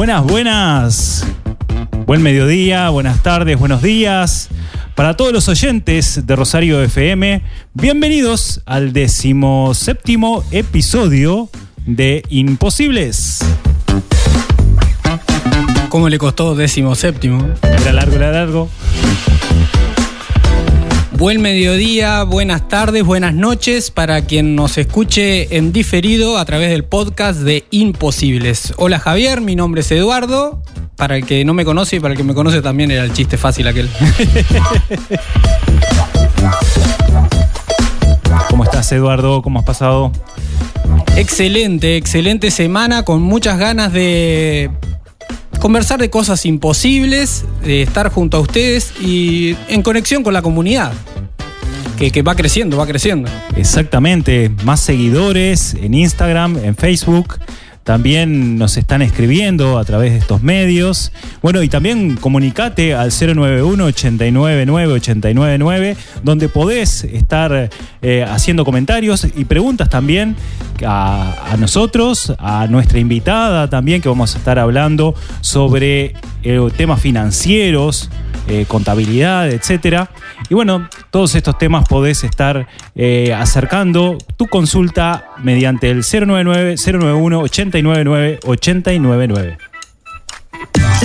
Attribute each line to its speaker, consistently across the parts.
Speaker 1: Buenas, buenas. Buen mediodía, buenas tardes, buenos días. Para todos los oyentes de Rosario FM, bienvenidos al decimoséptimo episodio de Imposibles.
Speaker 2: ¿Cómo le costó décimo séptimo?
Speaker 1: Era largo, era largo.
Speaker 2: Buen mediodía, buenas tardes, buenas noches para quien nos escuche en diferido a través del podcast de Imposibles. Hola Javier, mi nombre es Eduardo. Para el que no me conoce y para el que me conoce también era el chiste fácil aquel.
Speaker 1: ¿Cómo estás, Eduardo? ¿Cómo has pasado?
Speaker 2: excelente, excelente semana con muchas ganas de conversar de cosas imposibles, de estar junto a ustedes y en conexión con la comunidad. Que, que va creciendo, va creciendo.
Speaker 1: Exactamente, más seguidores en Instagram, en Facebook. También nos están escribiendo a través de estos medios. Bueno, y también comunicate al 091-899-899, donde podés estar eh, haciendo comentarios y preguntas también a, nosotros, a nuestra invitada también, que vamos a estar hablando sobre eh, temas financieros, eh, contabilidad, etcétera. Y bueno, todos estos temas podés estar eh, acercando tu consulta mediante el 099-091-899-899.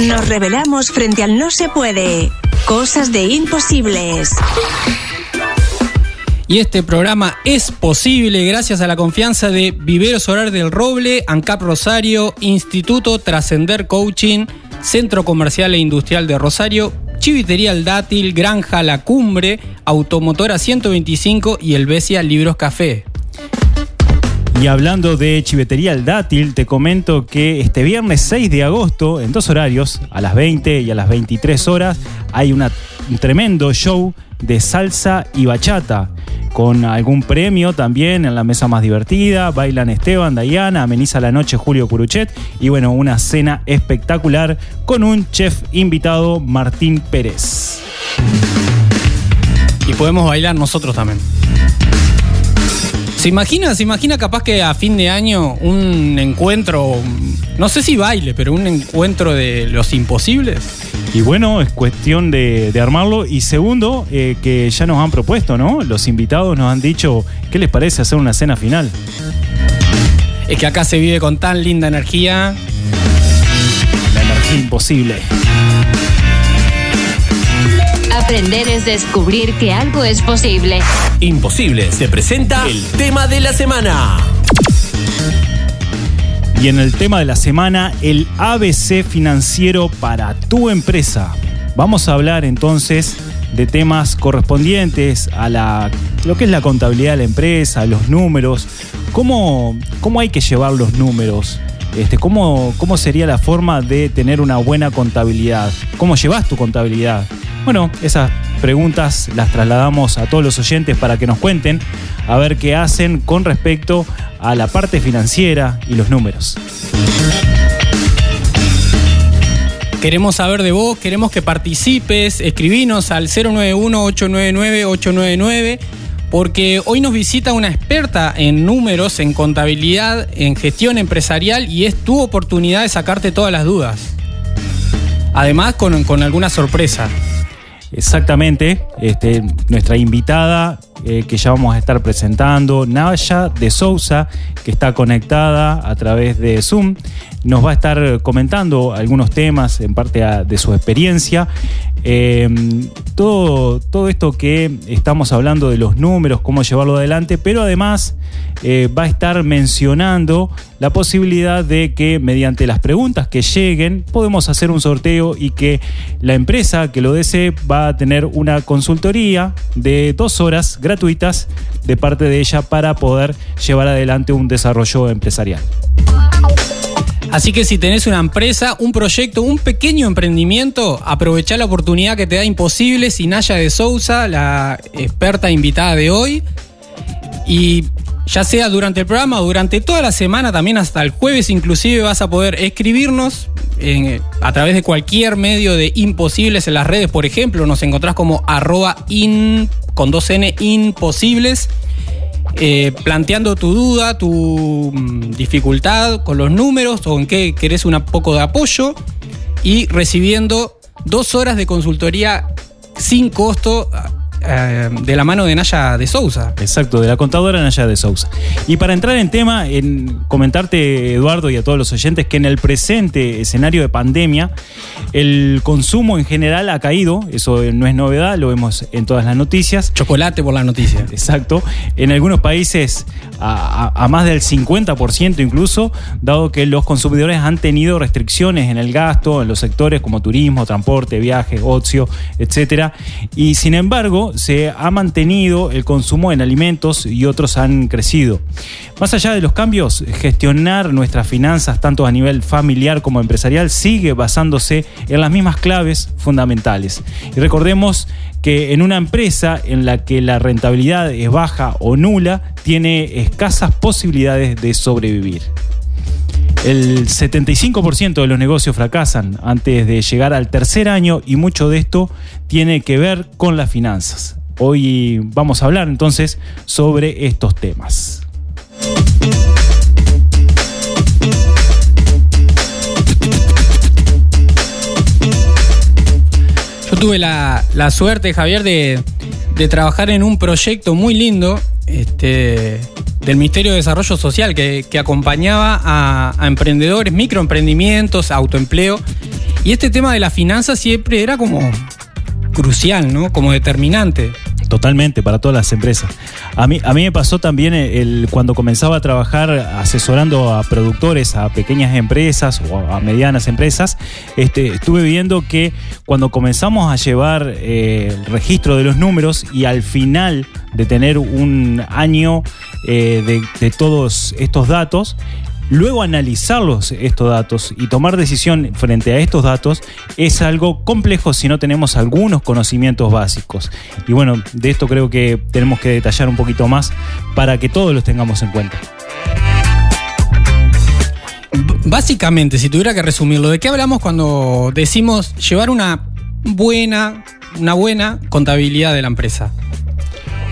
Speaker 3: Nos revelamos frente al no se puede. Cosas de imposibles.
Speaker 2: Y este programa es posible gracias a la confianza de Viveros Solar del Roble, ANCAP Rosario, Instituto Trascender Coaching, Centro Comercial e Industrial de Rosario, Chivitería El Dátil, Granja La Cumbre, Automotora 125 y El Besia Libros Café.
Speaker 1: Y hablando de Chivetería El Dátil, te comento que este viernes 6 de agosto, en dos horarios, a las 20 y a las 23 horas, hay un tremendo show de salsa y bachata, con algún premio también en la mesa más divertida. Bailan Esteban, Dayana, ameniza la noche Julio Curuchet y bueno, una cena espectacular con un chef invitado, Martín Pérez.
Speaker 2: Y podemos bailar nosotros también. ¿Se imagina, se imagina capaz que a fin de año un encuentro, no sé si baile, pero un encuentro de los imposibles?
Speaker 1: Y bueno, es cuestión de, de armarlo. Y segundo, eh, que ya nos han propuesto, ¿no? Los invitados nos han dicho, ¿qué les parece hacer una cena final?
Speaker 2: Es que acá se vive con tan linda energía.
Speaker 1: La energía imposible.
Speaker 4: Aprender es descubrir que algo es posible.
Speaker 5: Imposible. Se presenta el tema de la semana.
Speaker 1: Y en el tema de la semana, el ABC financiero para tu empresa. Vamos a hablar entonces de temas correspondientes a la, lo que es la contabilidad de la empresa, los números, cómo, cómo hay que llevar los números, este, cómo, cómo sería la forma de tener una buena contabilidad, cómo llevas tu contabilidad. Bueno, esas preguntas las trasladamos a todos los oyentes para que nos cuenten a ver qué hacen con respecto a la parte financiera y los números.
Speaker 2: Queremos saber de vos, queremos que participes, escribinos al 091-899-899, porque hoy nos visita una experta en números, en contabilidad, en gestión empresarial y es tu oportunidad de sacarte todas las dudas. Además, con, con alguna sorpresa.
Speaker 1: Exactamente, este, nuestra invitada eh, que ya vamos a estar presentando, Naya de Sousa, que está conectada a través de Zoom, nos va a estar comentando algunos temas en parte de su experiencia. Eh, todo, todo esto que estamos hablando de los números, cómo llevarlo adelante, pero además eh, va a estar mencionando la posibilidad de que mediante las preguntas que lleguen podemos hacer un sorteo y que la empresa que lo desee va a tener una consultoría de dos horas gratuitas de parte de ella para poder llevar adelante un desarrollo empresarial.
Speaker 2: Así que si tenés una empresa, un proyecto, un pequeño emprendimiento, aprovechá la oportunidad que te da Imposibles y Naya de Sousa, la experta invitada de hoy. Y ya sea durante el programa o durante toda la semana, también hasta el jueves inclusive vas a poder escribirnos a través de cualquier medio de Imposibles en las redes, por ejemplo, nos encontrás como arroba in, con dos n imposibles, eh, planteando tu duda, tu mm, dificultad con los números o en qué querés un poco de apoyo y recibiendo dos horas de consultoría sin costo eh, de la mano de Naya de Sousa.
Speaker 1: Exacto, de la contadora Naya de Sousa. Y para entrar en tema, en comentarte, Eduardo, y a todos los oyentes, que en el presente escenario de pandemia, el consumo en general ha caído, eso no es novedad, lo vemos en todas las noticias.
Speaker 2: Chocolate por la noticia.
Speaker 1: Exacto. En algunos países a, a- a más del 50% incluso, dado que los consumidores han tenido restricciones en el gasto, en los sectores como turismo, transporte, viajes, ocio, etcétera. Y sin embargo, se ha mantenido el consumo en alimentos y otros han crecido. Más allá de los cambios, gestionar nuestras finanzas, tanto a nivel familiar como empresarial, sigue basándose en las mismas claves fundamentales. Y recordemos que en una empresa en la que la rentabilidad es baja o nula, tiene escasas posibilidades de sobrevivir. El 75% de los negocios fracasan antes de llegar al tercer año y mucho de esto tiene que ver con las finanzas. Hoy vamos a hablar entonces sobre estos temas.
Speaker 2: Yo tuve la, la suerte, Javier, de, de trabajar en un proyecto muy lindo este, del Ministerio de Desarrollo Social que, que acompañaba a, emprendedores, microemprendimientos, autoempleo. Y este tema de las finanzas siempre era como crucial, ¿no? Como determinante.
Speaker 1: Totalmente, para todas las empresas. A mí, a mí me pasó también el, cuando comenzaba a trabajar asesorando a productores, a pequeñas empresas o a medianas empresas, este, estuve viendo que cuando comenzamos a llevar eh, el registro de los números y al final de tener un año eh, de todos estos datos, Luego analizarlos estos datos y tomar decisión frente a estos datos es algo complejo si no tenemos algunos conocimientos básicos. Y bueno, de esto creo que tenemos que detallar un poquito más para que todos los tengamos en cuenta.
Speaker 2: Básicamente, si tuviera que resumirlo, ¿de qué hablamos cuando decimos llevar una buena, una buena contabilidad de la empresa?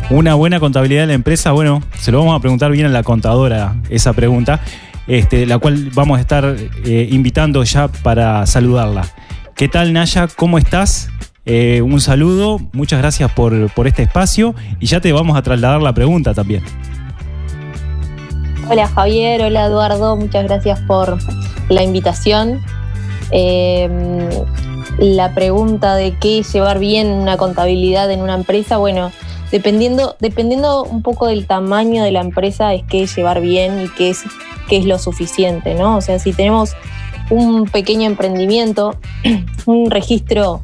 Speaker 1: Una buena contabilidad de la empresa, bueno, se lo vamos a preguntar bien a la contadora esa pregunta, este, la cual vamos a estar eh, invitando ya para saludarla. ¿Qué tal Naya? ¿Cómo estás? Eh, un saludo, muchas gracias por, por este espacio y ya te vamos a trasladar la pregunta también.
Speaker 6: Hola Javier, hola Eduardo, muchas gracias por la invitación. Eh, la pregunta de qué llevar bien una contabilidad en una empresa, bueno, dependiendo, dependiendo un poco del tamaño de la empresa es qué llevar bien y qué es, es lo suficiente, ¿no? O sea, si tenemos un pequeño emprendimiento, un registro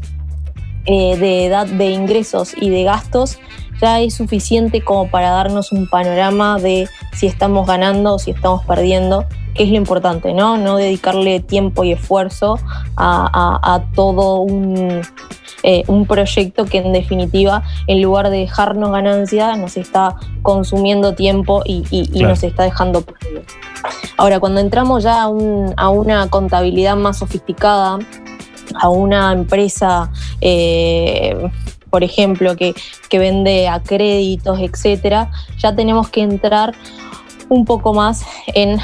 Speaker 6: eh, de edad de ingresos y de gastos, ya es suficiente como para darnos un panorama de si estamos ganando o si estamos perdiendo, que es lo importante, ¿no? No dedicarle tiempo y esfuerzo a, a- a todo un, eh, un proyecto que en definitiva, en lugar de dejarnos ganancia, nos está consumiendo tiempo y, y- y
Speaker 1: Claro.
Speaker 6: nos está dejando perdidos. Ahora, cuando entramos ya a, un- a una contabilidad más sofisticada, a una empresa, eh, por ejemplo, que, que vende a créditos, etcétera, ya tenemos que entrar un poco más en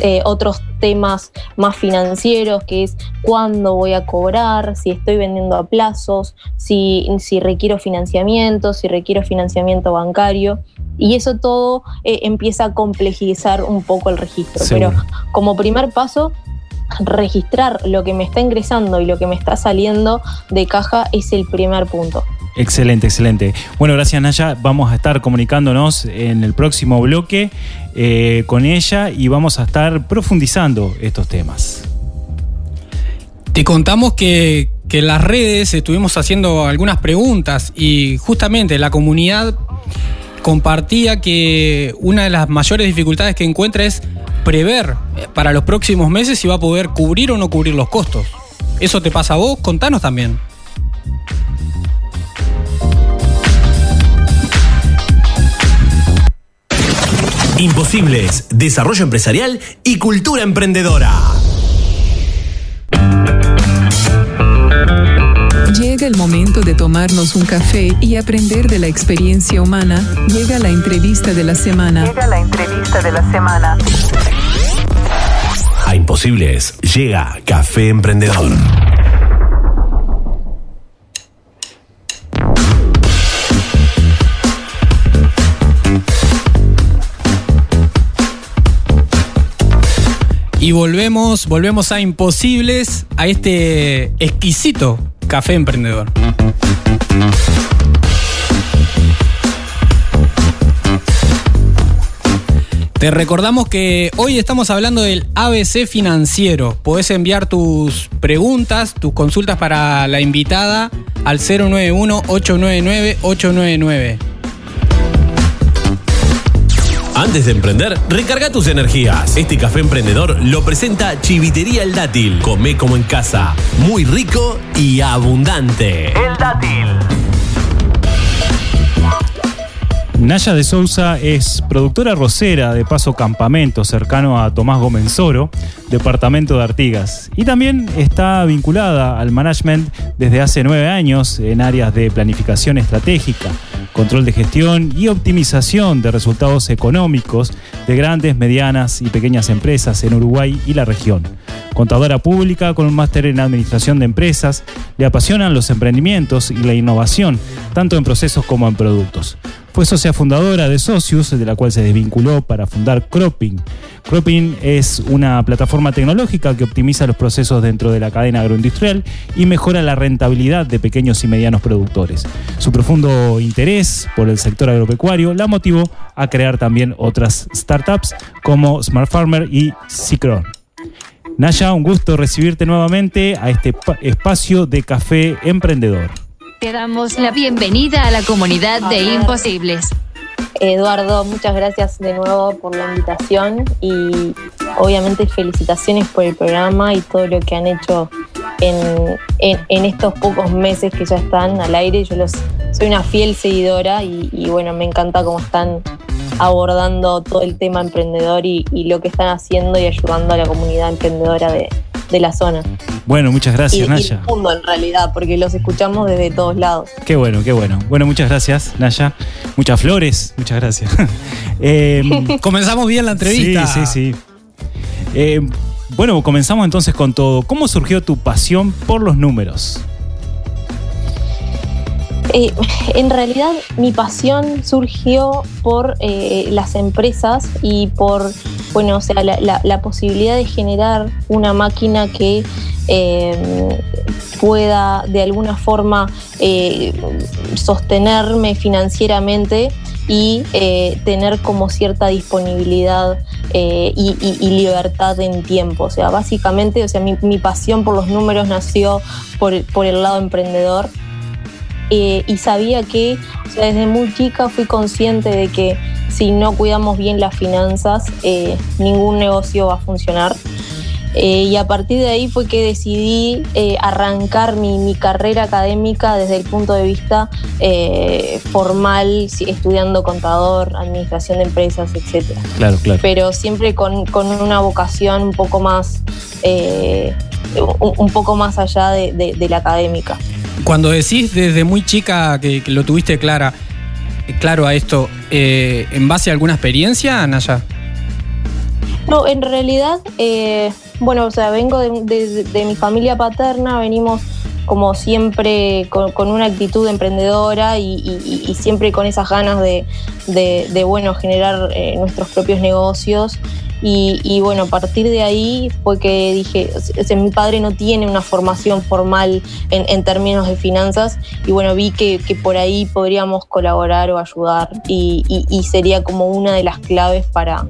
Speaker 6: eh, otros temas más financieros, que es cuándo voy a cobrar, si estoy vendiendo a plazos, si, si requiero financiamiento, si requiero financiamiento bancario. Y eso todo eh, empieza a complejizar un poco el registro. Pero como primer paso, registrar lo que me está ingresando y lo que me está saliendo de caja es el primer punto.
Speaker 1: Excelente, excelente. Bueno, gracias Naya. Vamos a estar comunicándonos en el próximo bloque eh, con ella y vamos a estar profundizando estos temas.
Speaker 2: Te contamos que, que en las redes estuvimos haciendo algunas preguntas y justamente la comunidad compartía que una de las mayores dificultades que encuentra es prever para los próximos meses si va a poder cubrir o no cubrir los costos. ¿Eso te pasa a vos? Contanos también.
Speaker 5: Imposibles, desarrollo empresarial y cultura emprendedora.
Speaker 7: Llega el momento de tomarnos un café y aprender de la experiencia humana. Llega la entrevista de la semana.
Speaker 8: Llega la entrevista de la semana.
Speaker 5: A Imposibles llega Café Emprendedor.
Speaker 2: Y volvemos, volvemos a Imposibles, a este exquisito café emprendedor. Te recordamos que hoy estamos hablando del ABC financiero. Podés enviar tus preguntas, tus consultas para la invitada al 091-899-899.
Speaker 5: Antes de emprender, recarga tus energías. Este café emprendedor lo presenta Chivitería El Dátil. Come como en casa. Muy rico y abundante. El Dátil.
Speaker 1: Naya de Sousa es productora rosera de Paso Campamento, cercano a Tomás Gomenzoro, departamento de Artigas. Y también está vinculada al management desde hace nueve años en áreas de planificación estratégica, control de gestión y optimización de resultados económicos de grandes, medianas y pequeñas empresas en Uruguay y la región. Contadora pública con un máster en administración de empresas, le apasionan los emprendimientos y la innovación, tanto en procesos como en productos. Fue socia fundadora de Socius, de la cual se desvinculó para fundar Cropping. Cropping es una plataforma tecnológica que optimiza los procesos dentro de la cadena agroindustrial y mejora la rentabilidad de pequeños y medianos productores. Su profundo interés por el sector agropecuario la motivó a crear también otras startups como Smart Farmer y Cicron. Naya, un gusto recibirte nuevamente a este pa- espacio de café emprendedor.
Speaker 4: Te damos la bienvenida a la comunidad de Imposibles.
Speaker 6: Eduardo, muchas gracias de nuevo por la invitación y obviamente felicitaciones por el programa y todo lo que han hecho en, en- estos pocos meses que ya están al aire. Yo los soy una fiel seguidora y, bueno, me encanta cómo están abordando todo el tema emprendedor y lo que están haciendo y ayudando a la comunidad emprendedora de, de la zona.
Speaker 1: Bueno, muchas
Speaker 6: Y,
Speaker 1: gracias,
Speaker 6: y
Speaker 1: Naya.
Speaker 6: el mundo en realidad, porque los escuchamos desde todos lados.
Speaker 1: Qué bueno, qué bueno. Bueno, muchas gracias, Naya. Muchas flores, muchas gracias. Eh,
Speaker 2: Comenzamos bien la entrevista.
Speaker 1: Sí, sí, sí. Eh, bueno, comenzamos entonces con todo. ¿Cómo surgió tu pasión por los números?
Speaker 6: Eh, en realidad mi pasión surgió por eh, las empresas y por, bueno, o sea, la, posibilidad de generar una máquina que eh, pueda de alguna forma eh, sostenerme financieramente y tener como cierta disponibilidad y, libertad en tiempo. O sea, básicamente, o sea, mi, pasión por los números nació por el lado emprendedor eh, y sabía que o sea, desde muy chica fui consciente de que si no cuidamos bien las finanzas, eh, ningún negocio va a funcionar. Eh, y a partir de ahí fue que decidí eh, arrancar mi, mi carrera académica desde el punto de vista eh, formal, estudiando contador, administración de empresas, etc.
Speaker 1: Claro, claro.
Speaker 6: Pero siempre con, con una vocación un poco más, un, poco más allá de- de- de la académica.
Speaker 2: Cuando decís desde muy chica que, que lo tuviste clara, claro a esto, eh, ¿en base a alguna experiencia, Naya?
Speaker 6: No, en realidad, eh, bueno, o sea, vengo de, de- de mi familia paterna, venimos como siempre con, con una actitud emprendedora y, y- y siempre con esas ganas de, bueno, generar eh, nuestros propios negocios. Y, y bueno, a partir de ahí fue que dije, o sea, mi padre no tiene una formación formal en, en términos de finanzas y bueno, vi que, que por ahí podríamos colaborar o ayudar y, y- y sería como una de las claves para,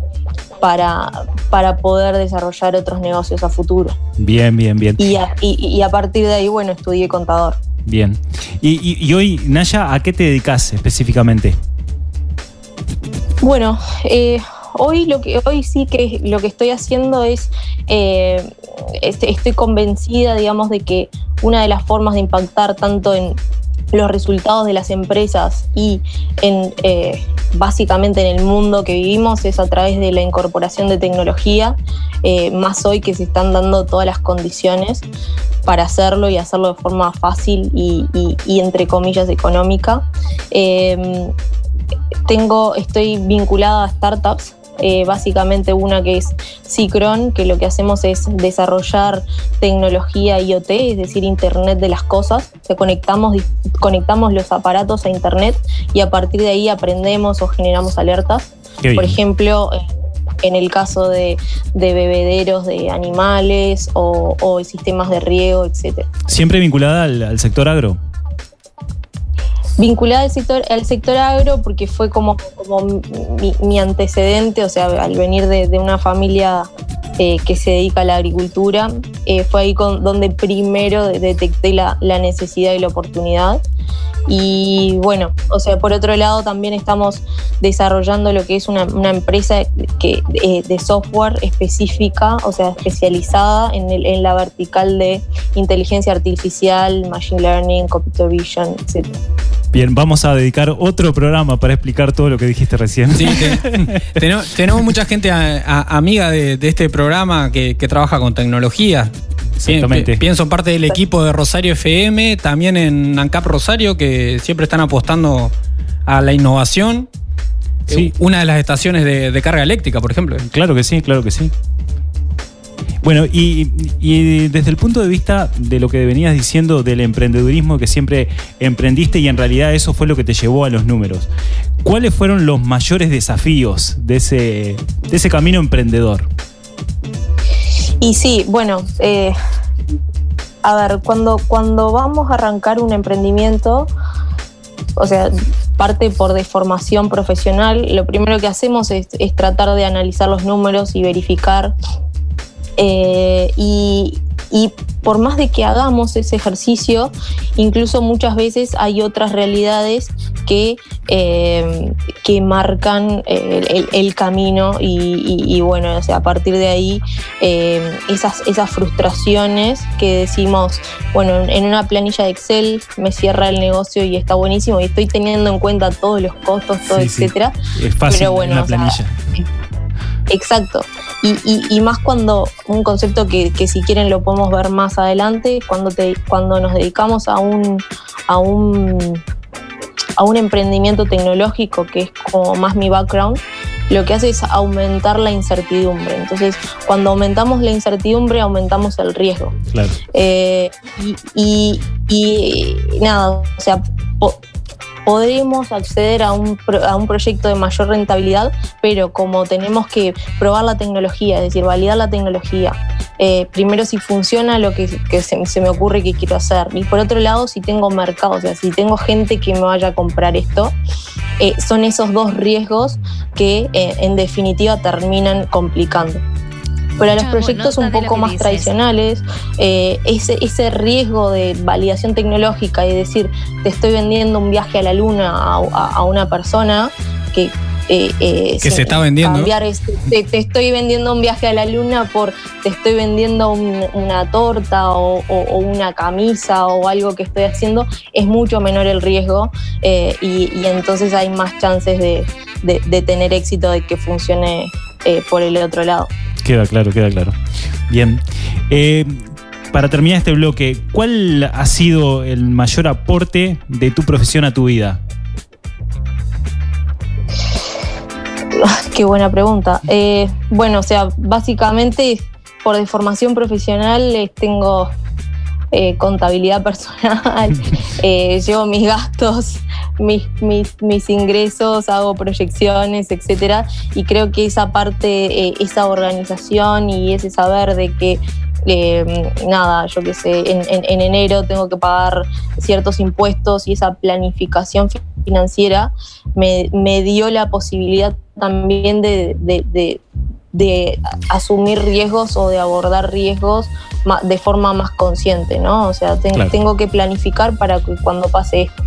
Speaker 6: para, para poder desarrollar otros negocios a futuro.
Speaker 1: Bien, bien, bien.
Speaker 6: Y a, y- a partir de ahí, bueno, estudié contador.
Speaker 1: Bien. Y hoy, Naya, ¿a qué te dedicas específicamente?
Speaker 6: Bueno, eh, hoy lo que hoy sí que lo que estoy haciendo es eh, este- estoy convencida, digamos, de que una de las formas de impactar tanto en los resultados de las empresas y en eh, básicamente en el mundo que vivimos es a través de la incorporación de tecnología, eh, más hoy que se están dando todas las condiciones para hacerlo y hacerlo de forma fácil y, entre comillas económica. Tengo, estoy vinculada a startups, eh, básicamente una que es Cicron, que lo que hacemos es desarrollar tecnología IoT, es decir, Internet de las cosas. O sea, conectamos, conectamos los aparatos a Internet y a partir de ahí aprendemos o generamos alertas. Por ejemplo, eh, en el caso de, de bebederos de animales o, o sistemas de riego, etcétera.
Speaker 1: ¿Siempre vinculada al, al sector agro?
Speaker 6: Vinculada al sector, al sector agro porque fue como, como mi, antecedente, o sea, al venir de, de una familia eh, que se dedica a la agricultura, eh, fue ahí con, donde primero detecté la, la necesidad y la oportunidad. Y bueno, o sea, por otro lado también estamos desarrollando lo que es una, una empresa que, eh, de software específica, o sea, especializada en, el- en la vertical de inteligencia artificial, machine learning, computer vision, etc.
Speaker 1: Bien, vamos a dedicar otro programa para explicar todo lo que dijiste recién.
Speaker 2: Sí, te- tenemos, tenemos mucha gente a- a- amiga de, de este programa que, que trabaja con tecnología.
Speaker 1: Exactamente.
Speaker 2: Pi- Pienso parte del equipo de Rosario FM, también en ANCAP Rosario, que siempre están apostando a la innovación.
Speaker 1: Sí.
Speaker 2: Eh, Una de las estaciones de, de carga eléctrica, por ejemplo.
Speaker 1: Claro que sí, claro que sí. Bueno, y, y desde el punto de vista de lo que venías diciendo del emprendedurismo que siempre emprendiste y en realidad eso fue lo que te llevó a los números, ¿cuáles fueron los mayores desafíos de ese, de ese camino emprendedor?
Speaker 6: Y sí, bueno, eh, a ver, cuando, cuando vamos a arrancar un emprendimiento, o sea, parte por deformación profesional, lo primero que hacemos es, es tratar de analizar los números y verificar. Eh, y, y por más de que hagamos ese ejercicio, incluso muchas veces hay otras realidades que, eh, que marcan eh, el, el camino y, y- y bueno, o sea, a partir de ahí eh, esas, esas frustraciones que decimos, bueno, en una planilla de Excel me cierra el negocio y está buenísimo y estoy teniendo en cuenta todos los costos, todo,
Speaker 1: Sí, sí.
Speaker 6: etcétera.
Speaker 1: Es fácil
Speaker 6: Pero bueno,
Speaker 1: en una
Speaker 6: o sea,
Speaker 1: planilla.
Speaker 6: Exacto. Y, y- y más cuando un concepto que, que si quieren lo podemos ver más adelante, cuando, te, cuando nos dedicamos a un, a un a un emprendimiento tecnológico que es como más mi background, lo que hace es aumentar la incertidumbre. Entonces, cuando aumentamos la incertidumbre, aumentamos el riesgo.
Speaker 1: Claro.
Speaker 6: Eh, y, y- y nada, o sea, po- podremos acceder a un, a un proyecto de mayor rentabilidad, pero como tenemos que probar la tecnología, es decir, validar la tecnología, eh, primero si funciona lo que, se me ocurre que quiero hacer, y por otro lado si tengo mercado, o sea, si tengo gente que me vaya a comprar esto, eh, son esos dos riesgos que eh, en definitiva terminan complicando. Pero a los proyectos un poco más
Speaker 4: dices.
Speaker 6: tradicionales, eh, ese, ese riesgo de validación tecnológica y decir, te estoy vendiendo un viaje a la luna a, a- a una persona que... eh, eh,
Speaker 2: Que se está vendiendo.
Speaker 6: es- te, te estoy vendiendo un viaje a la luna por te estoy vendiendo un- una torta o, o- o una camisa o algo que estoy haciendo, es mucho menor el riesgo eh, y, y entonces hay más chances de, de- de tener éxito de que funcione eh, por el otro lado.
Speaker 1: Queda claro, queda claro. Bien. Eh, para terminar este bloque, ¿cuál ha sido el mayor aporte de tu profesión a tu vida?
Speaker 6: Qué buena pregunta. Eh, bueno, o sea, básicamente por deformación profesional eh, tengo eh, contabilidad personal, eh, llevo mis gastos mis, mis, mis ingresos, hago proyecciones, etcétera, y creo que esa parte, eh, esa organización y ese saber de que eh, nada, yo qué sé, en, en- en enero tengo que pagar ciertos impuestos y esa planificación fi- financiera me, me dio la posibilidad también de, de- de- de asumir riesgos o de abordar riesgos de forma más consciente, ¿no? O sea,
Speaker 1: Claro.
Speaker 6: tengo que planificar para que cuando pase esto.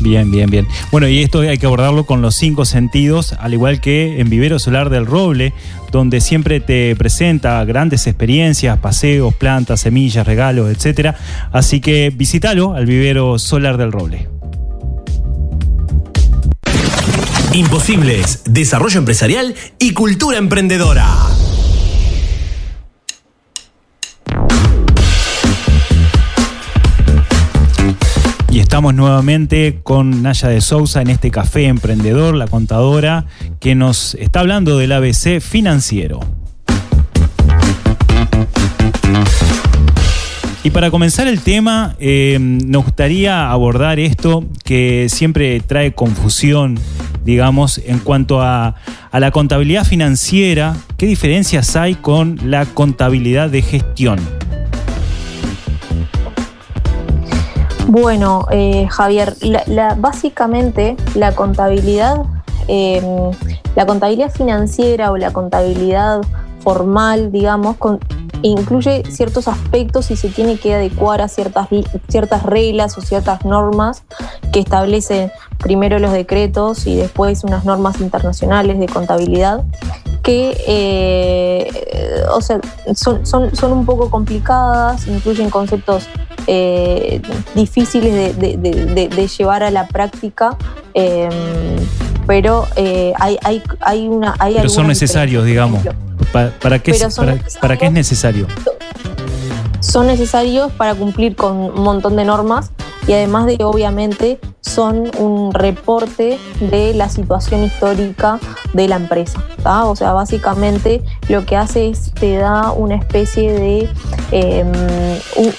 Speaker 1: Bien, bien, bien. Bueno, y esto hay que abordarlo con los cinco sentidos, al igual que en Vivero Solar del Roble, donde siempre te presenta grandes experiencias, paseos, plantas, semillas, regalos, etcétera. Así que visítalo al Vivero Solar del Roble.
Speaker 5: Imposibles, desarrollo empresarial y cultura emprendedora.
Speaker 1: Y estamos nuevamente con Naya de Sousa en este café emprendedor, la contadora, que nos está hablando del ABC financiero. Y para comenzar el tema, eh, nos gustaría abordar esto que siempre trae confusión, digamos, en cuanto a, a la contabilidad financiera. ¿Qué diferencias hay con la contabilidad de gestión?
Speaker 6: Bueno, eh, Javier, básicamente la contabilidad, eh, la contabilidad financiera o la contabilidad formal, digamos, con- incluye ciertos aspectos y se tiene que adecuar a ciertas, ciertas reglas o ciertas normas que establecen primero los decretos y después unas normas internacionales de contabilidad que eh, o sea, son, son, son un poco complicadas, incluyen conceptos eh, difíciles de llevar a la práctica, eh, pero eh, hay, hay, hay una... Hay
Speaker 1: Pero son necesarios, digamos.
Speaker 6: Por ejemplo,
Speaker 1: Pa- ¿Para, qué, para, para qué es necesario?
Speaker 6: son necesarios para cumplir con un montón de normas y además de obviamente son un reporte de la situación histórica de la empresa. O sea, básicamente lo que hace es te da una especie de... u-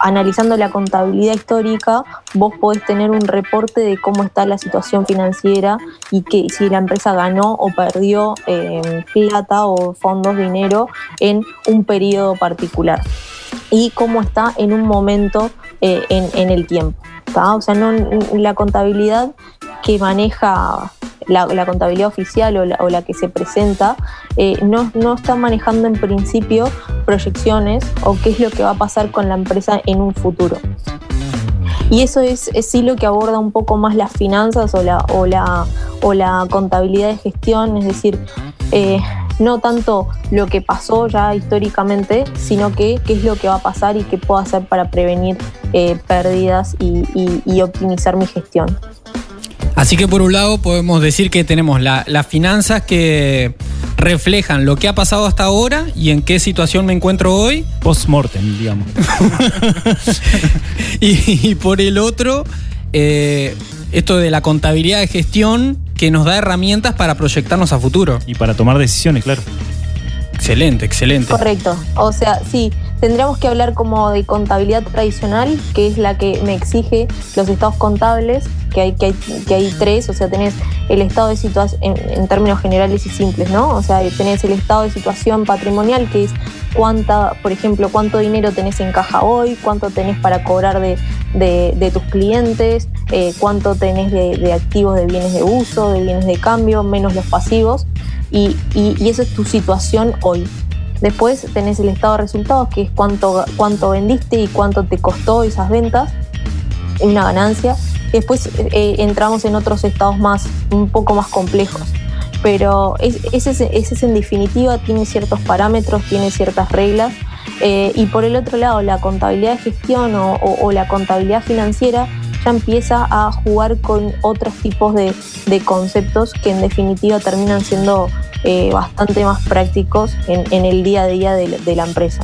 Speaker 6: analizando la contabilidad histórica, vos podés tener un reporte de cómo está la situación financiera y que si la empresa ganó o perdió eh, plata o fondos, dinero en un periodo particular y cómo está en un momento eh, en, en el tiempo. ¿tá? O sea, no, la contabilidad que maneja la, la contabilidad oficial o la, o la que se presenta eh, no, no está manejando en principio proyecciones o qué es lo que va a pasar con la empresa en un futuro. Y eso es, es sí lo que aborda un poco más las finanzas o la, o la, o la contabilidad de gestión, es decir, eh, no tanto lo que pasó ya históricamente, sino que qué es lo que va a pasar y qué puedo hacer para prevenir eh, pérdidas y, y- y optimizar mi gestión.
Speaker 2: Así que por un lado podemos decir que tenemos la- las finanzas que reflejan lo que ha pasado hasta ahora y en qué situación me encuentro hoy.
Speaker 1: Post-mortem, digamos.
Speaker 2: Y, y por el otro, eh, esto de la contabilidad de gestión que nos da herramientas para proyectarnos a futuro.
Speaker 1: Y para tomar decisiones, claro.
Speaker 2: Excelente, excelente.
Speaker 6: Correcto. O sea, sí, tendríamos que hablar como de contabilidad tradicional, que es la que me exige los estados contables, que hay, que hay, que hay tres, o sea, tenés el estado de situación, en, términos generales y simples, ¿no? O sea, tenés el estado de situación patrimonial, que es cuánta, por ejemplo, cuánto dinero tenés en caja hoy, cuánto tenés para cobrar de, de- tus clientes, eh, cuánto tenés de, de activos de bienes de uso, de bienes de cambio, menos los pasivos, y, y, y esa es tu situación hoy. Después tenés el estado de resultados, que es cuánto, cuánto vendiste y cuánto te costó esas ventas, una ganancia. Después eh, entramos en otros estados más, un poco más complejos. Pero es- ese, es- en definitiva, tiene ciertos parámetros, tiene ciertas reglas. Eh, y por el otro lado, la contabilidad de gestión o la contabilidad financiera ya empieza a jugar con otros tipos de, de conceptos que en definitiva terminan siendo eh, bastante más prácticos en, en el día a día de, la- de la empresa.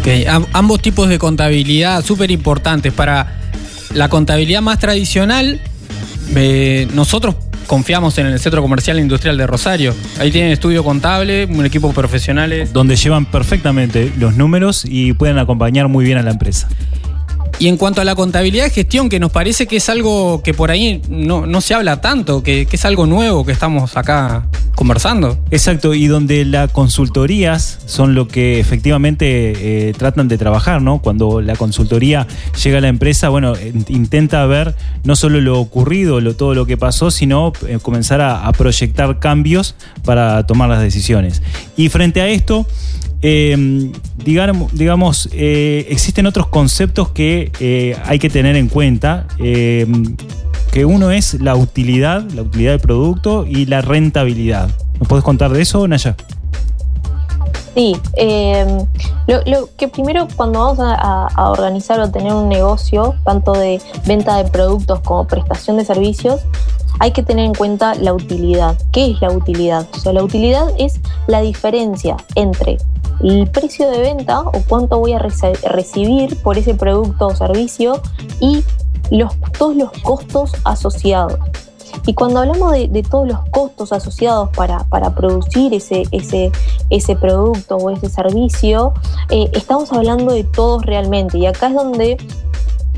Speaker 2: Ok, am- ambos tipos de contabilidad súper importantes. Para la contabilidad más tradicional, eh, nosotros confiamos en el Centro Comercial e Industrial de Rosario. Ahí tienen estudio contable, un equipo de profesionales.
Speaker 1: Donde llevan perfectamente los números y pueden acompañar muy bien a la empresa.
Speaker 2: Y en cuanto a la contabilidad de gestión, que nos parece que es algo que por ahí no, no se habla tanto, que, que es algo nuevo que estamos acá conversando.
Speaker 1: Exacto, y donde las consultorías son lo que efectivamente eh, tratan de trabajar, ¿no? Cuando la consultoría llega a la empresa, bueno, intenta ver no solo lo ocurrido, todo lo que pasó, sino eh, comenzar a proyectar cambios para tomar las decisiones. Y frente a esto, eh, digamos, digamos eh, existen otros conceptos que eh, hay que tener en cuenta. que uno es la utilidad, la utilidad del producto y la rentabilidad. ¿Nos puedes contar de eso, Naya?
Speaker 6: Sí, lo, que primero cuando vamos a, a- a organizar o tener un negocio, tanto de venta de productos como prestación de servicios, hay que tener en cuenta la utilidad. ¿Qué es la utilidad? O sea, la utilidad es la diferencia entre el precio de venta o cuánto voy a recibir por ese producto o servicio y los, todos los costos asociados. Y cuando hablamos de, de todos los costos asociados para, para producir ese, ese, ese producto o ese servicio, eh, estamos hablando de todos realmente. Y acá es donde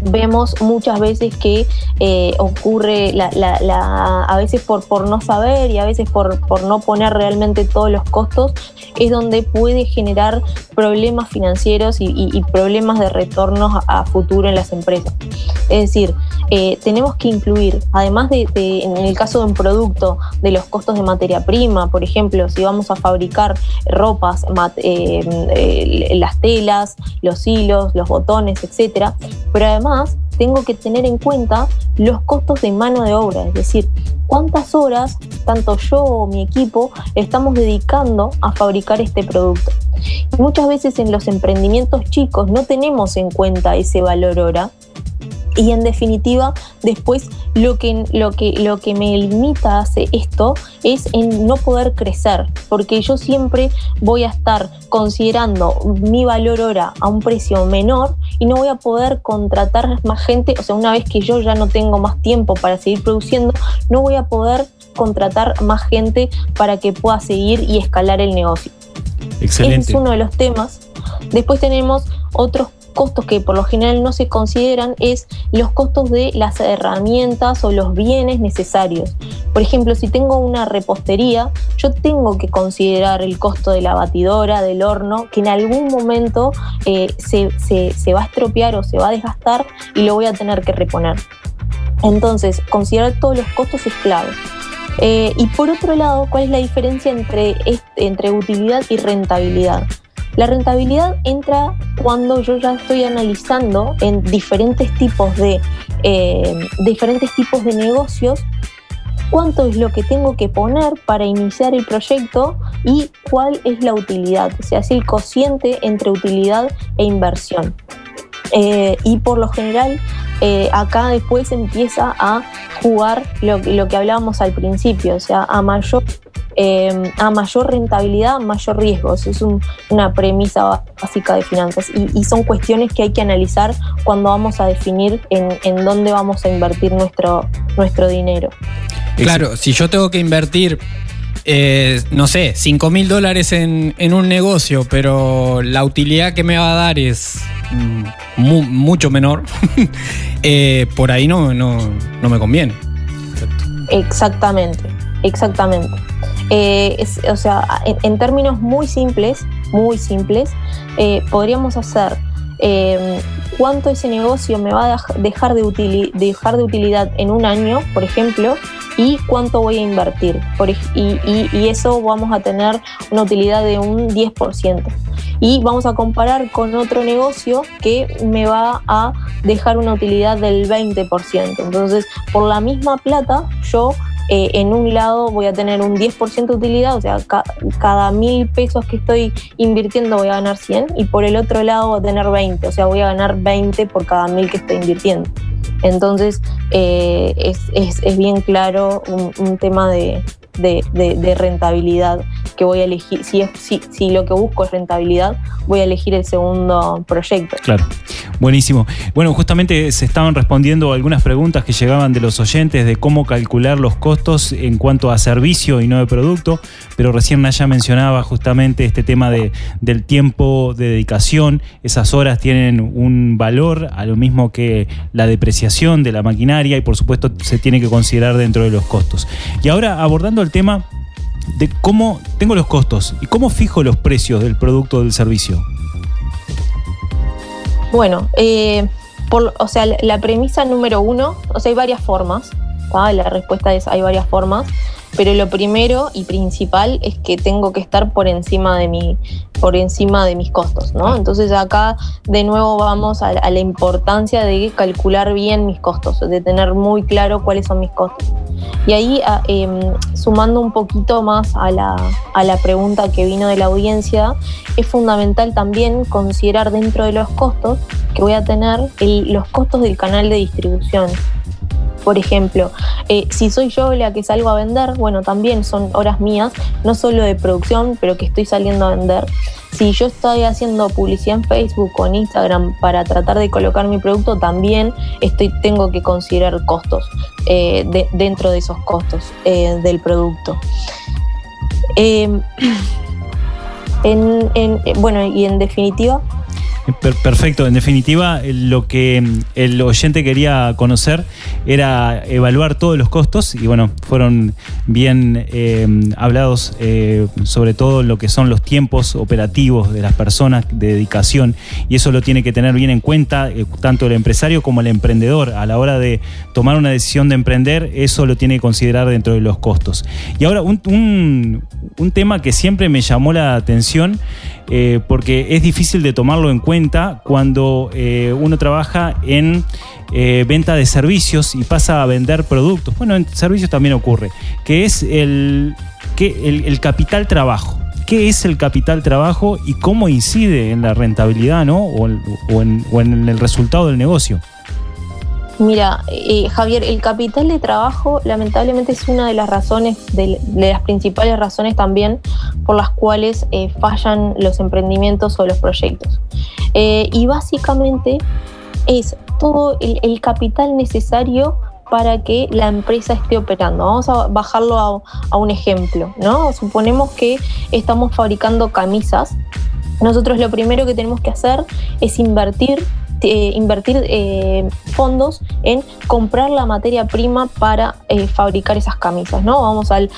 Speaker 6: vemos muchas veces que eh, ocurre la, la- la- a veces por, por no saber y a veces por, por no poner realmente todos los costos, es donde puede generar problemas financieros y, problemas de retornos a, futuro en las empresas. Es decir, eh, tenemos que incluir, además de, en el caso de un producto, de los costos de materia prima, por ejemplo, si vamos a fabricar ropas, eh, las telas, los hilos, los botones, etcétera, pero además tengo que tener en cuenta los costos de mano de obra, es decir, cuántas horas, tanto yo o mi equipo, estamos dedicando a fabricar este producto. Y muchas veces en los emprendimientos chicos no tenemos en cuenta ese valor hora y en definitiva después lo que, lo que, lo que me limita hace esto es en no poder crecer porque yo siempre voy a estar considerando mi valor hora a un precio menor y no voy a poder contratar más gente o sea una vez que yo ya no tengo más tiempo para seguir produciendo no voy a poder contratar más gente para que pueda seguir y escalar el negocio
Speaker 1: Excelente.
Speaker 6: ese es uno de los temas. Después tenemos otros costos que por lo general no se consideran, es los costos de las herramientas o los bienes necesarios. Por ejemplo, si tengo una repostería, yo tengo que considerar el costo de la batidora, del horno, que en algún momento eh, se, se- se va a estropear o se va a desgastar y lo voy a tener que reponer. Entonces, considerar todos los costos es clave. Eh, y por otro lado, ¿cuál es la diferencia entre, entre utilidad y rentabilidad? La rentabilidad entra cuando yo ya estoy analizando en diferentes tipos de, eh, diferentes tipos de negocios cuánto es lo que tengo que poner para iniciar el proyecto y cuál es la utilidad, o sea, es el cociente entre utilidad e inversión. Eh, y por lo general, eh, acá después empieza a jugar lo, que hablábamos al principio, o sea, a mayor, eh, a mayor rentabilidad, mayor riesgo. Eso es un- una premisa básica de finanzas y, son cuestiones que hay que analizar cuando vamos a definir en, dónde vamos a invertir nuestro, nuestro dinero.
Speaker 2: Claro, si yo tengo que invertir, eh, no sé, 5 mil dólares en, en un negocio, pero la utilidad que me va a dar es mu- mucho menor, eh, por ahí no, no, no me conviene.
Speaker 6: Exactamente, exactamente. Eh, o sea, en, términos muy simples, muy simples, eh, podríamos hacer cuánto ese negocio me va a dej- dejar de, dejar de utilidad en un año, por ejemplo, y cuánto voy a invertir. Y eso vamos a tener una utilidad de un 10%. Y vamos a comparar con otro negocio que me va a dejar una utilidad del 20%. Entonces, por la misma plata, yo eh, en un lado voy a tener un 10% de utilidad, o sea, ca- cada mil pesos que estoy invirtiendo voy a ganar 100 y por el otro lado voy a tener 20, o sea, voy a ganar 20 por cada mil que estoy invirtiendo. Entonces, eh, es, es- es bien claro un tema de, de- rentabilidad que voy a elegir, si lo que busco es rentabilidad, voy a elegir el segundo proyecto.
Speaker 1: Claro. Buenísimo. Bueno, justamente se estaban respondiendo algunas preguntas que llegaban de los oyentes de cómo calcular los costos en cuanto a servicio y no de producto, pero recién Naya mencionaba justamente este tema de, del tiempo de dedicación. Esas horas tienen un valor, a lo mismo que la depreciación de la maquinaria y por supuesto se tiene que considerar dentro de los costos. Y ahora abordando el tema de cómo tengo los costos y cómo fijo los precios del producto o del servicio.
Speaker 6: Bueno, eh, por, o sea, la premisa número uno, o sea, hay varias formas. La respuesta es hay varias formas, pero lo primero y principal es que tengo que estar por encima de mi, por encima de mis costos, ¿no? Entonces acá de nuevo vamos a, la importancia de calcular bien mis costos, de tener muy claro cuáles son mis costos. Y ahí, em, sumando un poquito más a la, a la pregunta que vino de la audiencia, es fundamental también considerar dentro de los costos que voy a tener los costos del canal de distribución. Por ejemplo, eh, si soy yo la que salgo a vender, bueno, también son horas mías, no solo de producción, pero que estoy saliendo a vender. Si yo estoy haciendo publicidad en Facebook o en Instagram para tratar de colocar mi producto, también estoy, tengo que considerar costos eh, dentro de esos costos eh, del producto. Em, bueno, y en definitiva,
Speaker 1: Perfecto, en definitiva lo que el oyente quería conocer era evaluar todos los costos y bueno, fueron bien eh, hablados eh, sobre todo lo que son los tiempos operativos de las personas de dedicación. Y eso lo tiene que tener bien en cuenta eh, tanto el empresario como el emprendedor. A la hora de tomar una decisión de emprender, eso lo tiene que considerar dentro de los costos. Y ahora un, un tema que siempre me llamó la atención porque es difícil de tomarlo en cuenta cuando eh, uno trabaja en eh, venta de servicios y pasa a vender productos. Bueno, en servicios también ocurre, que es el, que el, capital trabajo. ¿Qué es el capital trabajo y cómo incide en la rentabilidad ¿no? o, en, el resultado del negocio?
Speaker 6: Mira, eh, Javier, el capital de trabajo lamentablemente es una de las razones, de, las principales razones también por las cuales fallan los emprendimientos o los proyectos. Eh, y básicamente es todo el, capital necesario para que la empresa esté operando. Vamos a bajarlo a, un ejemplo, ¿no? Suponemos que estamos fabricando camisas. Nosotros lo primero que tenemos que hacer es invertir eh, invertir eh, fondos en comprar la materia prima para eh, fabricar esas camisas, ¿no? Vamos al,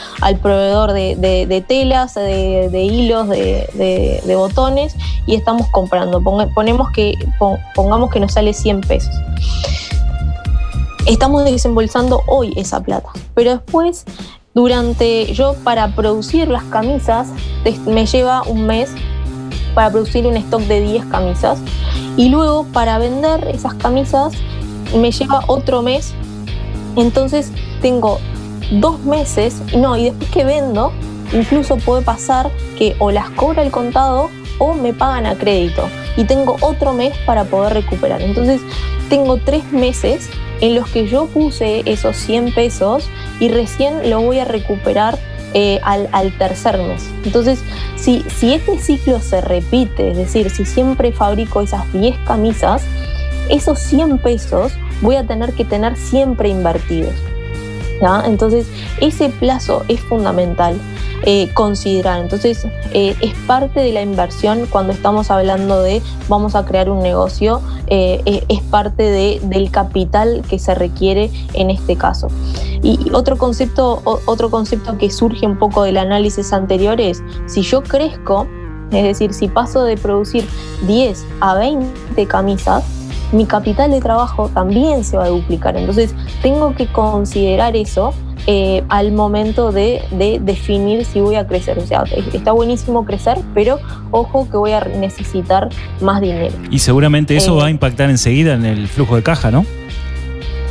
Speaker 6: proveedor de, telas, de, hilos, de, botones y estamos comprando. ponemos que, pongamos que nos sale 100 pesos. Estamos desembolsando hoy esa plata, pero después durante yo para producir las camisas me lleva un mes para producir un stock de 10 camisas y luego para vender esas camisas me lleva otro mes. Entonces tengo dos meses, no, y después que vendo, incluso puede pasar que o las cobra el contado o me pagan a crédito y tengo otro mes para poder recuperar. Entonces tengo tres meses en los que yo puse esos 100 pesos y recién lo voy a recuperar eh, al, mes. Entonces, si, si este ciclo se repite, es decir, si siempre fabrico esas 10 camisas, esos 100 pesos voy a tener que tener siempre invertidos. Entonces, ese plazo es fundamental eh, considerar. Entonces, eh, es parte de la inversión cuando estamos hablando de vamos a crear un negocio, eh, es parte de, del capital que se requiere en este caso. Y otro concepto, otro concepto que surge un poco del análisis anterior es, si yo crezco, es decir, si paso de producir 10 a 20 camisas, mi capital de trabajo también se va a duplicar. Entonces tengo que considerar eso eh, al momento de, definir si voy a crecer. O sea, está buenísimo crecer, pero ojo que voy a necesitar más dinero.
Speaker 1: Y seguramente eso eh, va a impactar enseguida en el flujo de caja, ¿no?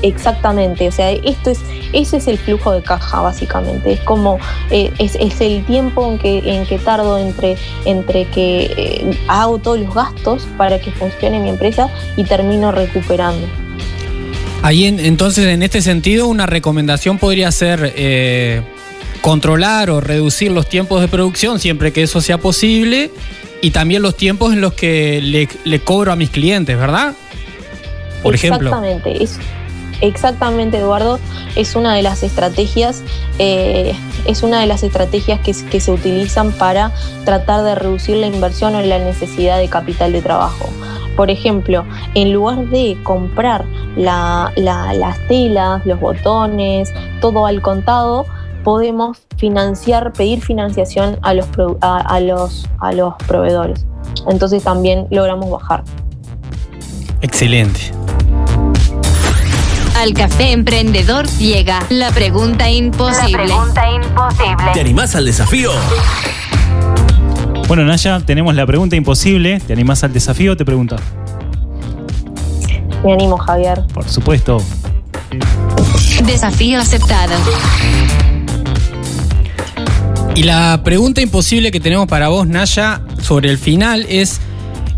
Speaker 6: Exactamente, o sea, esto es, ese es el flujo de caja básicamente, es como, eh, es, el tiempo en que, en que tardo entre, entre que eh, hago todos los gastos para que funcione mi empresa y termino recuperando.
Speaker 2: Ahí entonces, en este sentido, una recomendación podría ser eh, controlar o reducir los tiempos de producción siempre que eso sea posible y también los tiempos en los que le, cobro a mis clientes, ¿verdad? Por ejemplo.
Speaker 6: Exactamente, es, exactamente Eduardo, es una de las estrategias, eh, es una de las estrategias que se utilizan para tratar de reducir la inversión o la necesidad de capital de trabajo. Por ejemplo, en lugar de comprar la- la- las telas, los botones, todo al contado, podemos financiar, pedir financiación a los, a, a los, a los proveedores. Entonces también logramos bajar.
Speaker 2: Excelente.
Speaker 4: Al café emprendedor llega la pregunta imposible.
Speaker 5: ¿Te animás al desafío?
Speaker 1: Bueno, Naya, tenemos la pregunta imposible. ¿Te animás al desafío? Te pregunta.
Speaker 6: Me animo, Javier.
Speaker 1: Por supuesto.
Speaker 4: Desafío aceptado.
Speaker 2: Y la pregunta imposible que tenemos para vos, Naya, sobre el final es,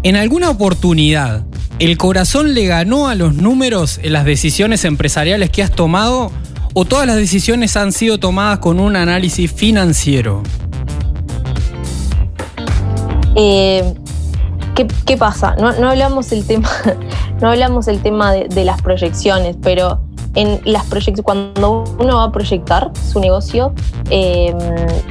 Speaker 2: ¿en alguna oportunidad el corazón le ganó a los números en las decisiones empresariales que has tomado o todas las decisiones han sido tomadas con un análisis financiero?
Speaker 6: Eh, ¿qué, pasa? No, hablamos el tema, no hablamos el tema de, las proyecciones, pero en las cuando uno va a proyectar su negocio, eh,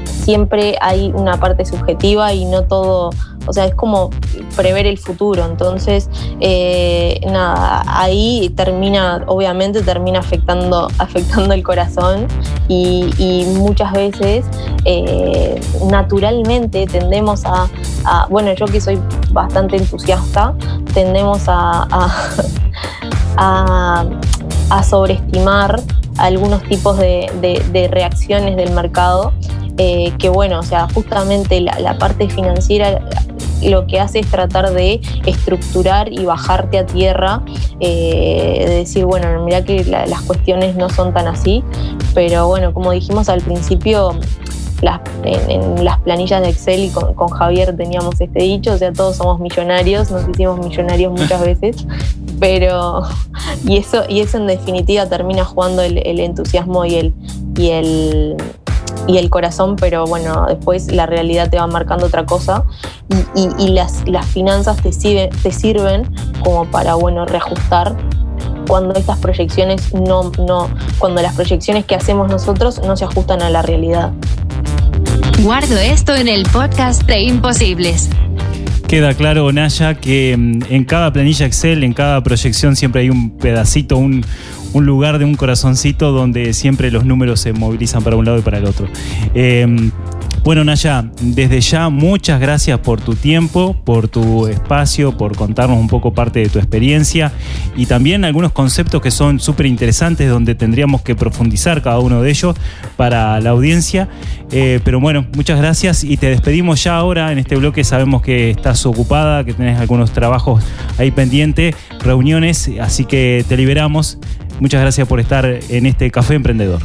Speaker 6: siempre hay una parte subjetiva y no todo, o sea, es como prever el futuro. Entonces, eh, nada, ahí termina, obviamente termina afectando, afectando el corazón y, muchas veces eh, naturalmente tendemos a, bueno, yo que soy bastante entusiasta, tendemos a, a, a- sobreestimar algunos tipos de reacciones del mercado, eh, que bueno, o sea, justamente la, la parte financiera lo que hace es tratar de estructurar y bajarte a tierra, eh, de decir, bueno, mira que la- las cuestiones no son tan así, pero bueno, como dijimos al principio, las- en, en las planillas de Excel y con, con Javier teníamos este dicho, o sea, todos somos millonarios, nos hicimos millonarios muchas veces, pero y eso, y eso en definitiva termina jugando el, el entusiasmo y el, y el y el corazón, pero bueno, después la realidad te va marcando otra cosa y, y- y las, las finanzas te, sirve- te sirven como para bueno reajustar cuando estas proyecciones no, no, cuando las proyecciones que hacemos nosotros no se ajustan a la realidad.
Speaker 4: Guardo esto en el podcast de Imposibles.
Speaker 1: Queda claro, Naya, que mm, en cada planilla Excel, en cada proyección, siempre hay un pedacito, un, un lugar de un corazoncito donde siempre los números se movilizan para un lado y para el otro. Eh, bueno, Naya, desde ya muchas gracias por tu tiempo, por tu espacio, por contarnos un poco parte de tu experiencia y también algunos conceptos que son súper interesantes donde tendríamos que profundizar cada uno de ellos para la audiencia. Eh, pero bueno, muchas gracias y te despedimos ya ahora en este bloque. Sabemos que estás ocupada, que tenés algunos trabajos ahí pendientes, reuniones, así que te liberamos. Muchas gracias por estar en este Café Emprendedor.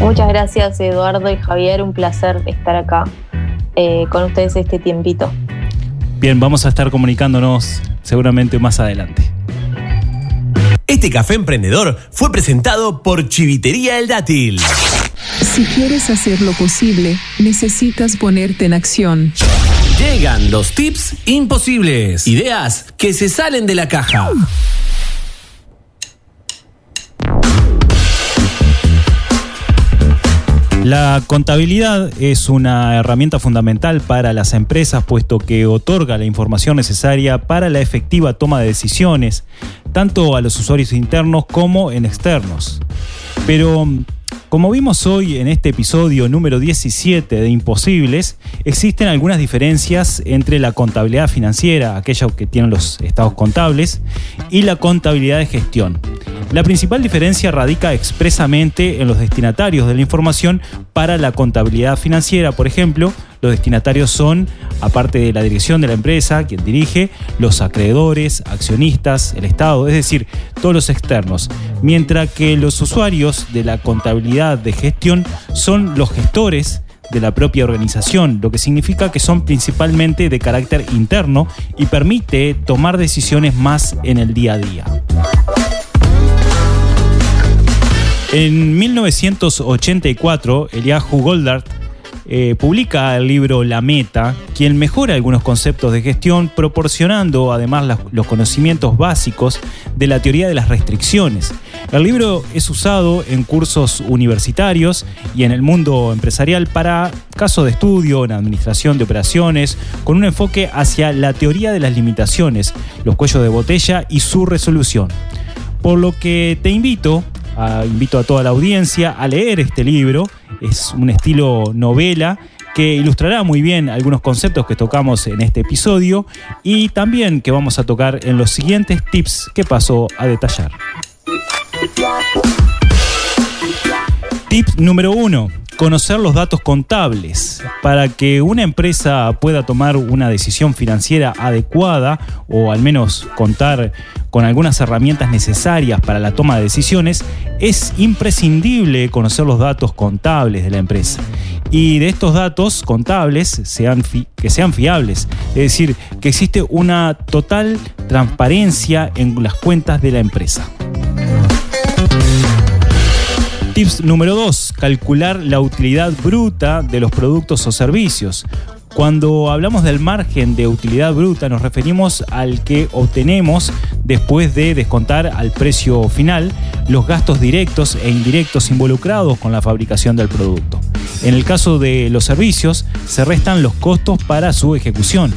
Speaker 6: Muchas gracias Eduardo y Javier, un placer estar acá eh, con ustedes este tiempito.
Speaker 1: Bien, vamos a estar comunicándonos seguramente más adelante.
Speaker 5: Este café emprendedor fue presentado por Chivitería El Dátil.
Speaker 7: Si quieres hacer lo posible, necesitas ponerte en acción.
Speaker 5: Llegan los tips imposibles. Ideas que se salen de la caja.
Speaker 1: La contabilidad es una herramienta fundamental para las empresas puesto que otorga la información necesaria para la efectiva toma de decisiones, tanto a los usuarios internos como en externos. Pero, como vimos hoy en este episodio número 17 de Imposibles, existen algunas diferencias entre la contabilidad financiera, aquella que tienen los estados contables, y la contabilidad de gestión. La principal diferencia radica expresamente en los destinatarios de la información para la contabilidad financiera. Por ejemplo, los destinatarios son, aparte de la dirección de la empresa, quien dirige, los acreedores, accionistas, el Estado, es decir, todos los externos. Mientras que los usuarios de la contabilidad de gestión son los gestores de la propia organización, lo que significa que son principalmente de carácter interno y permite tomar decisiones más en el día a día. En 1984, Eliahu Goldart eh, publica el libro La Meta, quien mejora algunos conceptos de gestión, proporcionando además los conocimientos básicos de la teoría de las restricciones. El libro es usado en cursos universitarios y en el mundo empresarial para casos de estudio en administración de operaciones, con un enfoque hacia la teoría de las limitaciones, los cuellos de botella y su resolución. Por lo que te invito, invito a toda la audiencia a leer este libro. Es un estilo novela que ilustrará muy bien algunos conceptos que tocamos en este episodio y también que vamos a tocar en los siguientes tips que paso a detallar. Tip número uno. Conocer los datos contables. Para que una empresa pueda tomar una decisión financiera adecuada o al menos contar con algunas herramientas necesarias para la toma de decisiones, es imprescindible conocer los datos contables de la empresa. Y de estos datos contables sean que sean fiables. Es decir, que existe una total transparencia en las cuentas de la empresa. Tips número 2. Calcular la utilidad bruta de los productos o servicios. Cuando hablamos del margen de utilidad bruta nos referimos al que obtenemos después de descontar al precio final los gastos directos e indirectos involucrados con la fabricación del producto. En el caso de los servicios se restan los costos para su ejecución.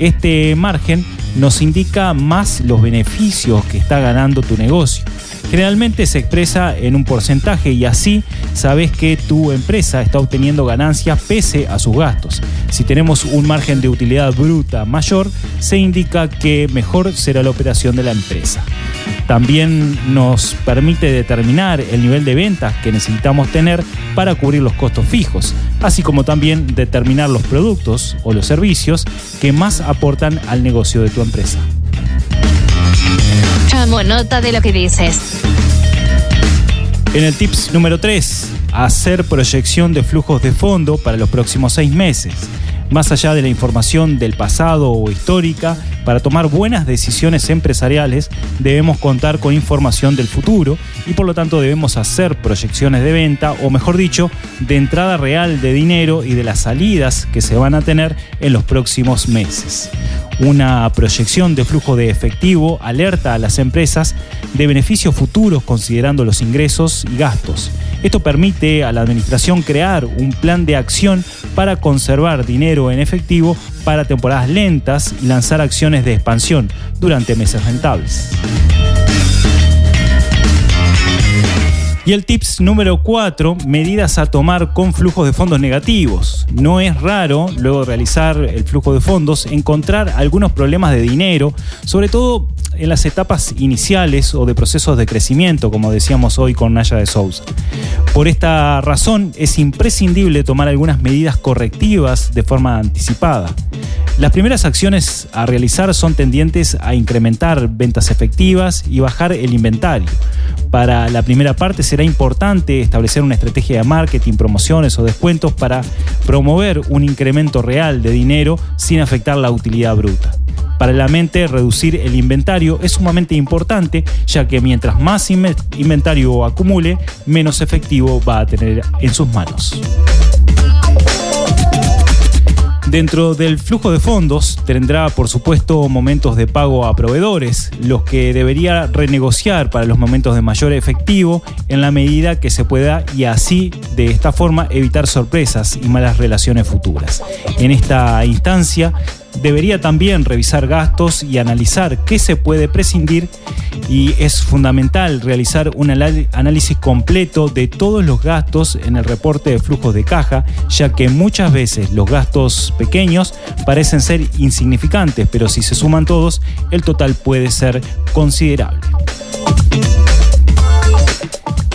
Speaker 1: Este margen nos indica más los beneficios que está ganando tu negocio. Generalmente se expresa en un porcentaje y así sabes que tu empresa está obteniendo ganancias pese a sus gastos. Si tenemos un margen de utilidad bruta mayor, se indica que mejor será la operación de la empresa. También nos permite determinar el nivel de ventas que necesitamos tener para cubrir los costos fijos, así como también determinar los productos o los servicios que más aportan al negocio de tu empresa.
Speaker 4: Tomo nota de lo que dices.
Speaker 1: En el tips número 3, hacer proyección de flujos de fondo para los próximos seis meses. Más allá de la información del pasado o histórica, para tomar buenas decisiones empresariales debemos contar con información del futuro y por lo tanto debemos hacer proyecciones de venta o mejor dicho, de entrada real de dinero y de las salidas que se van a tener en los próximos meses. Una proyección de flujo de efectivo alerta a las empresas de beneficios futuros considerando los ingresos y gastos. Esto permite a la administración crear un plan de acción para conservar dinero en efectivo para temporadas lentas y lanzar acciones de expansión durante meses rentables. Y el tips número 4, medidas a tomar con flujos de fondos negativos. No es raro, luego de realizar el flujo de fondos, encontrar algunos problemas de dinero, sobre todo en las etapas iniciales o de procesos de crecimiento, como decíamos hoy con Naya de Sousa. Por esta razón, es imprescindible tomar algunas medidas correctivas de forma anticipada. Las primeras acciones a realizar son tendientes a incrementar ventas efectivas y bajar el inventario. Para la primera parte será importante establecer una estrategia de marketing, promociones o descuentos para promover un incremento real de dinero sin afectar la utilidad bruta. Para la mente, reducir el inventario es sumamente importante, ya que mientras más inve- inventario acumule, menos efectivo va a tener en sus manos. Dentro del flujo de fondos tendrá, por supuesto, momentos de pago a proveedores, los que debería renegociar para los momentos de mayor efectivo en la medida que se pueda y así, de esta forma, evitar sorpresas y malas relaciones futuras. En esta instancia, debería también revisar gastos y analizar qué se puede prescindir y es fundamental realizar un análisis completo de todos los gastos en el reporte de flujos de caja, ya que muchas veces los gastos pequeños parecen ser insignificantes, pero si se suman todos, el total puede ser considerable.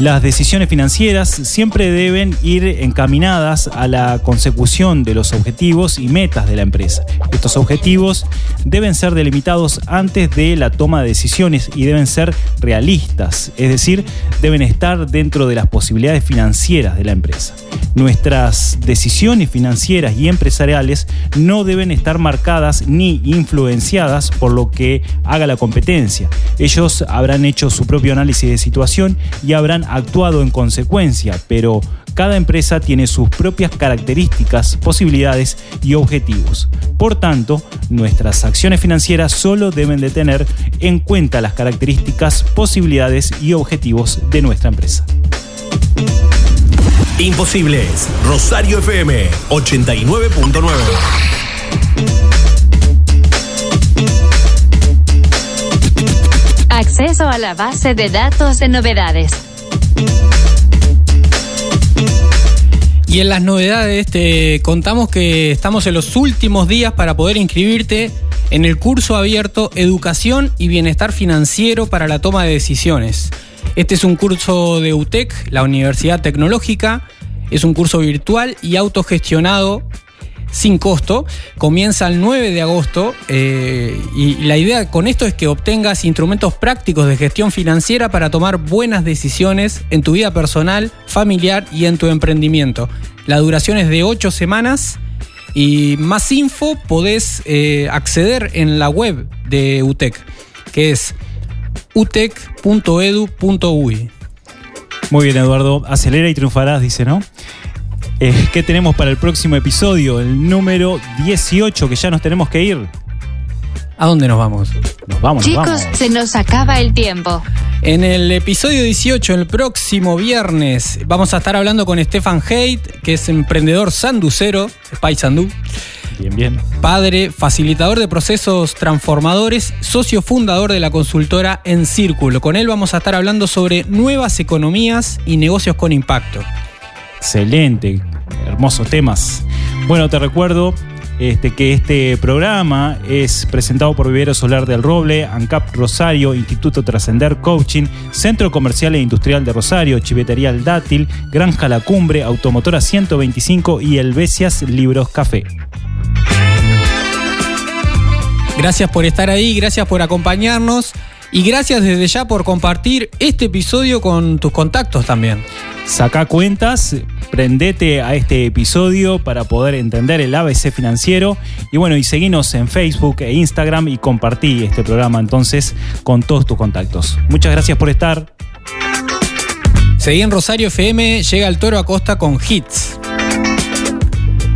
Speaker 1: Las decisiones financieras siempre deben ir encaminadas a la consecución de los objetivos y metas de la empresa. Estos objetivos deben ser delimitados antes de la toma de decisiones y deben ser realistas, es decir, deben estar dentro de las posibilidades financieras de la empresa. Nuestras decisiones financieras y empresariales no deben estar marcadas ni influenciadas por lo que haga la competencia. Ellos habrán hecho su propio análisis de situación y habrán actuado en consecuencia, pero cada empresa tiene sus propias características, posibilidades y objetivos. Por tanto, nuestras acciones financieras solo deben de tener en cuenta las características, posibilidades y objetivos de nuestra empresa.
Speaker 5: Imposibles. Rosario FM 89.9.
Speaker 4: Acceso a la base de datos de novedades.
Speaker 2: Y en las novedades te contamos que estamos en los últimos días para poder inscribirte en el curso abierto Educación y Bienestar Financiero para la Toma de Decisiones. Este es un curso de UTEC, la Universidad Tecnológica. Es un curso virtual y autogestionado sin costo. Comienza el 9 de agosto eh, y la idea con esto es que obtengas instrumentos prácticos de gestión financiera para tomar buenas decisiones en tu vida personal, familiar y en tu emprendimiento. La duración es de 8 semanas y más info podés eh, acceder en la web de UTEC, que es utec.edu.uy.
Speaker 1: Muy bien, Eduardo. Acelera y triunfarás, dice, ¿no? Eh, ¿Qué tenemos para el próximo episodio? El número 18, que ya nos tenemos que ir.
Speaker 2: ¿A dónde nos vamos?
Speaker 1: Nos vamos,
Speaker 4: Chicos,
Speaker 1: nos vamos.
Speaker 4: se nos acaba el tiempo.
Speaker 2: En el episodio 18, el próximo viernes, vamos a estar hablando con Stefan Haidt, que es emprendedor sanducero, Spy Sandú.
Speaker 1: Bien, bien.
Speaker 2: Padre, facilitador de procesos transformadores, socio fundador de la consultora En Círculo. Con él vamos a estar hablando sobre nuevas economías y negocios con impacto.
Speaker 1: Excelente, hermosos temas. Bueno, te recuerdo este, que este programa es presentado por Vivero Solar del Roble, ANCAP Rosario, Instituto Trascender Coaching, Centro Comercial e Industrial de Rosario, Chivetería El Dátil, Granja La Cumbre, Automotora 125 y El Besias Libros Café.
Speaker 2: Gracias por estar ahí, gracias por acompañarnos y gracias desde ya por compartir este episodio con tus contactos también.
Speaker 1: Saca cuentas, prendete a este episodio para poder entender el ABC financiero y bueno, y seguinos en Facebook e Instagram y compartí este programa entonces con todos tus contactos. Muchas gracias por estar.
Speaker 2: Seguí en Rosario FM, llega el Toro Acosta con hits.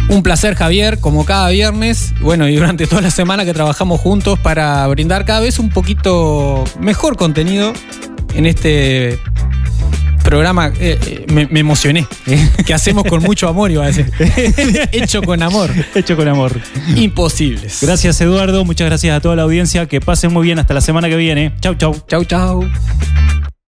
Speaker 2: Un placer, Javier, como cada viernes. Bueno, y durante toda la semana que trabajamos juntos para brindar cada vez un poquito mejor contenido en este programa. eh, eh, me, me emocioné. que hacemos con mucho amor, iba a decir. Hecho con amor.
Speaker 1: Hecho con amor.
Speaker 2: Imposibles.
Speaker 1: Gracias Eduardo, muchas gracias a toda la audiencia. Que pasen muy bien hasta la semana que viene. Chau, chau.
Speaker 2: Chau, chau.